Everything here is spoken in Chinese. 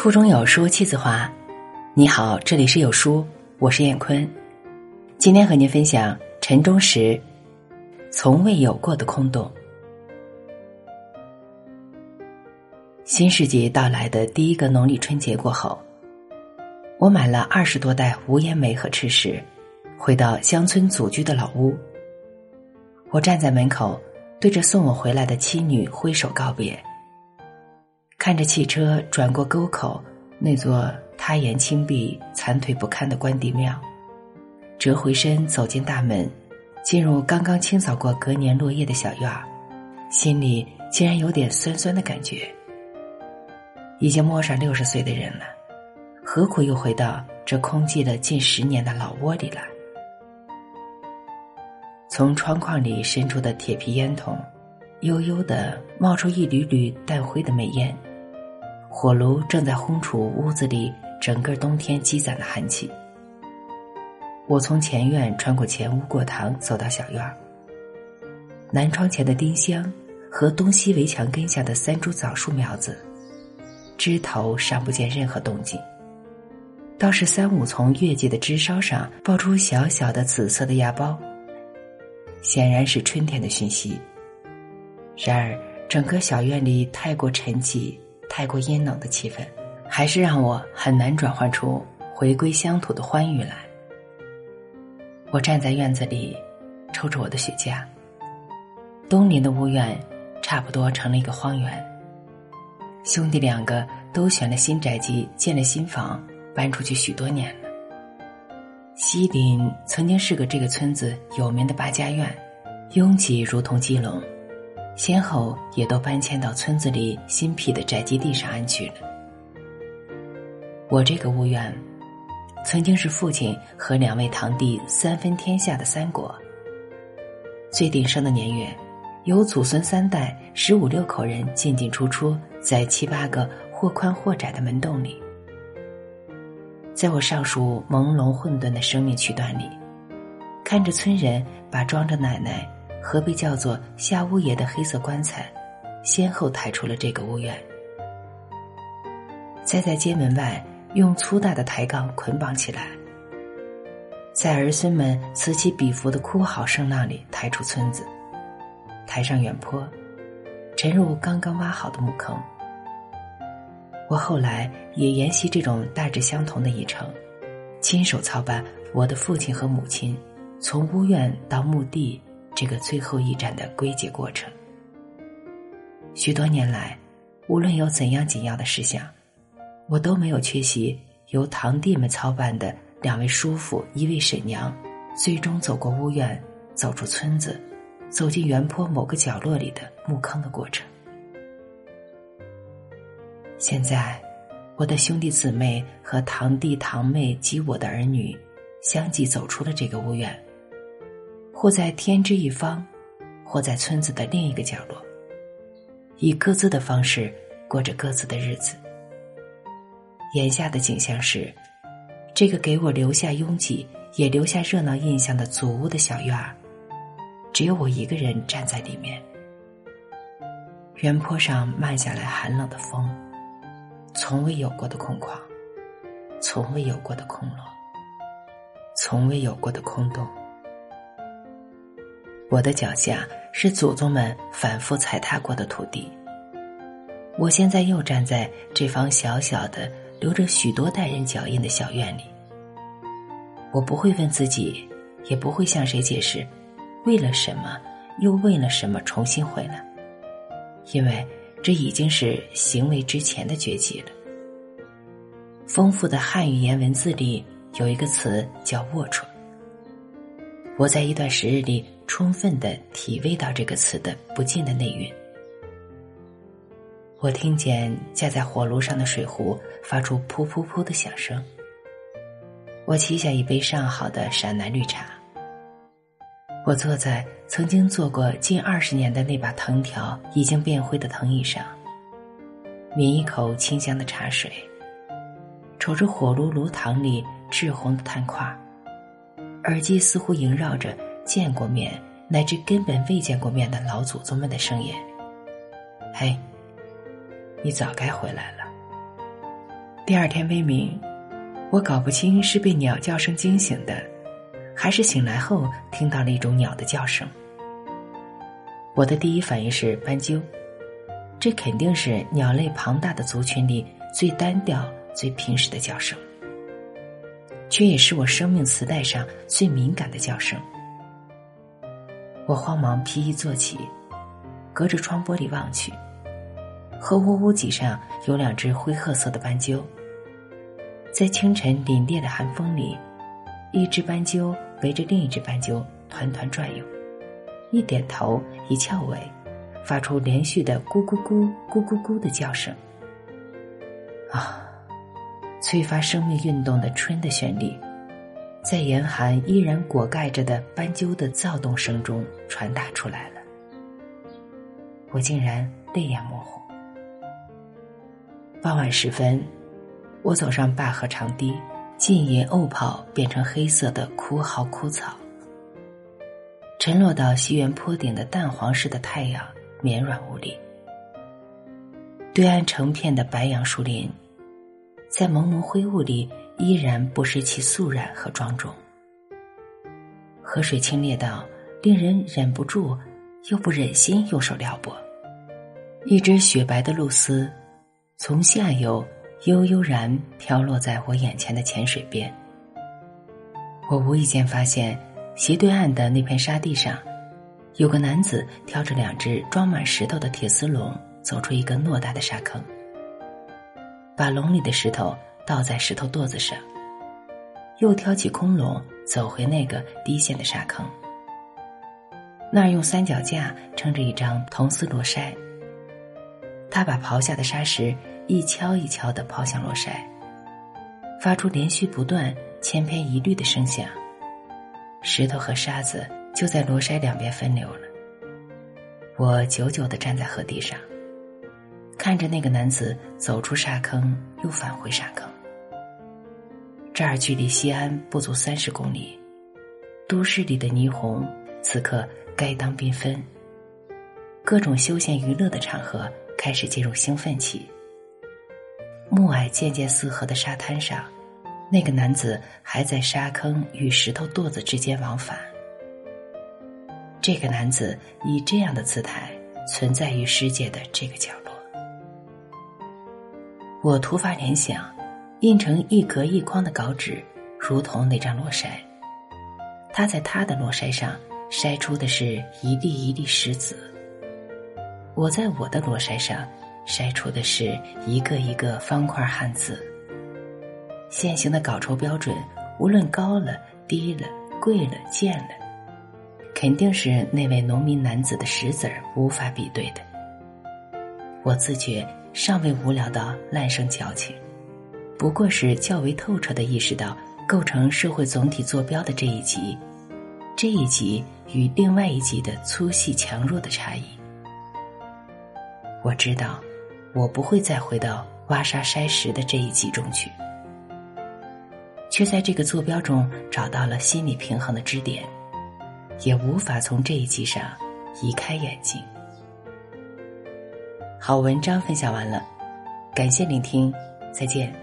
腹中有书气自华。你好，这里是有书，我是燕坤。今天和您分享陈忠实从未有过的空洞。新世纪到来的第一个农历春节过后，我买了二十多袋无烟煤和吃食，回到乡村祖居的老屋。我站在门口，对着送我回来的妻女挥手告别。看着汽车转过沟口，那座塌檐青壁、残腿不堪的关帝庙，折回身走进大门，进入刚刚清扫过隔年落叶的小院儿，心里竟然有点酸酸的感觉。已经摸上六十岁的人了，何苦又回到这空寂了近十年的老窝里来？从窗框里伸出的铁皮烟筒，悠悠的冒出一缕缕淡灰的煤烟。火炉正在烘煮屋子里整个冬天积攒的寒气。我从前院穿过前屋过堂，走到小院儿。南窗前的丁香和东西围墙根下的三株枣树苗子，枝头尚不见任何动静，倒是三五丛月季的枝梢上爆出小小的紫色的芽苞，显然是春天的讯息。然而，整个小院里太过沉寂。太过阴冷的气氛，还是让我很难转换出回归乡土的欢愉来。我站在院子里，抽着我的雪茄。东邻的屋院差不多成了一个荒原。兄弟两个都选了新宅基，建了新房，搬出去许多年了。西邻曾经是个这个村子有名的八家院，拥挤如同鸡笼。先后也都搬迁到村子里新辟的宅基地上安去了。我这个屋院，曾经是父亲和两位堂弟三分天下的三国。最鼎盛的年月，有祖孙三代十五六口人进进出出在七八个或宽或窄的门洞里。在我上述朦胧混沌的生命区段里，看着村人把装着奶奶。何被叫做夏屋爷的黑色棺材，先后抬出了这个屋院，再在街门外用粗大的抬杠捆绑起来，在儿孙们此起彼伏的哭嚎声那里抬出村子，抬上远坡，沉入刚刚挖好的墓坑。我后来也沿袭这种大致相同的议程，亲手操办我的父亲和母亲从屋院到墓地。这个最后一站的归结过程。许多年来，无论有怎样紧要的事项，我都没有缺席由堂弟们操办的两位叔父、一位婶娘，最终走过屋院，走出村子，走进原坡某个角落里的墓坑的过程。现在，我的兄弟姊妹和堂弟堂妹及我的儿女，相继走出了这个屋院。或在天之一方，或在村子的另一个角落，以各自的方式过着各自的日子。眼下的景象是，这个给我留下拥挤也留下热闹印象的祖屋的小院儿，只有我一个人站在里面。原坡上漫下来寒冷的风，从未有过的空旷，从未有过的空落，从未有过的空洞。我的脚下是祖宗们反复踩踏过的土地。我现在又站在这方小小的、留着许多代人脚印的小院里。我不会问自己，也不会向谁解释，为了什么，又为了什么重新回来，因为这已经是行为之前的绝迹了。丰富的汉语言文字里有一个词叫“龌龊”。我在一段时日里充分的体味到这个词的不尽的内蕴。我听见架在火炉上的水壶发出噗噗噗的响声。我沏下一杯上好的陕南绿茶。我坐在曾经坐过近二十年的那把藤条已经变灰的藤椅上，抿一口清香的茶水，瞅着火炉炉膛里赤红的炭块。耳机似乎萦绕着见过面乃至根本未见过面的老祖宗们的声音。嘿，你早该回来了。第二天微明，我搞不清是被鸟叫声惊醒的，还是醒来后听到了一种鸟的叫声。我的第一反应是斑鸠，这肯定是鸟类庞大的族群里最单调、最平实的叫声，却也是我生命磁带上最敏感的叫声。我慌忙披衣坐起，隔着窗玻璃望去，和屋屋脊上有两只灰褐色的斑鸠，在清晨凛冽的寒风里，一只斑鸠围着另一只斑鸠团团转悠，一点头，一翘尾，发出连续的咕咕咕、咕咕咕的叫声。啊，催发生命运动的春的旋律。在严寒依然裹盖着的斑鸠的躁动声中传达出来了，我竟然泪眼模糊。傍晚时分，我走上灞河长堤，浸淫沤泡变成黑色的枯蒿枯草，沉落到西园坡顶的淡黄色的太阳绵软无力。对岸成片的白杨树林，在蒙蒙灰雾里。依然不失其肃然和庄重。河水清冽到令人忍不住，又不忍心用手撩拨。一只雪白的露丝，从下游悠悠然飘落在我眼前的浅水边。我无意间发现，斜对岸的那片沙地上，有个男子挑着两只装满石头的铁丝笼，走出一个偌大的沙坑，把笼里的石头。倒在石头垛子上，又挑起空笼，走回那个低陷的沙坑。那儿用三脚架撑着一张铜丝罗筛。他把刨下的沙石一敲一敲的抛向罗筛，发出连续不断、千篇一律的声响。石头和沙子就在罗筛两边分流了。我久久的站在河堤上，看着那个男子走出沙坑，又返回沙坑。这儿距离西安不足三十公里，都市里的霓虹此刻该当缤纷。各种休闲娱乐的场合开始进入兴奋期。暮霭渐渐四合的沙滩上，那个男子还在沙坑与石头垛子之间往返。这个男子以这样的姿态存在于世界的这个角落。我突发联想。印成一格一框的稿纸，如同那张罗筛。他在他的罗筛上筛出的是一粒一粒石子。我在我的罗筛上筛出的是一个一个方块汉字。现行的稿酬标准，无论高了、低了、贵了、贱了，肯定是那位农民男子的石子儿无法比对的。我自觉尚未无聊到烂生矫情。不过是较为透彻的意识到构成社会总体坐标的这一级，这一级与另外一级的粗细强弱的差异。我知道，我不会再回到挖沙筛石的这一级中去，却在这个坐标中找到了心理平衡的支点，也无法从这一级上移开眼睛。好，文章分享完了，感谢聆听，再见。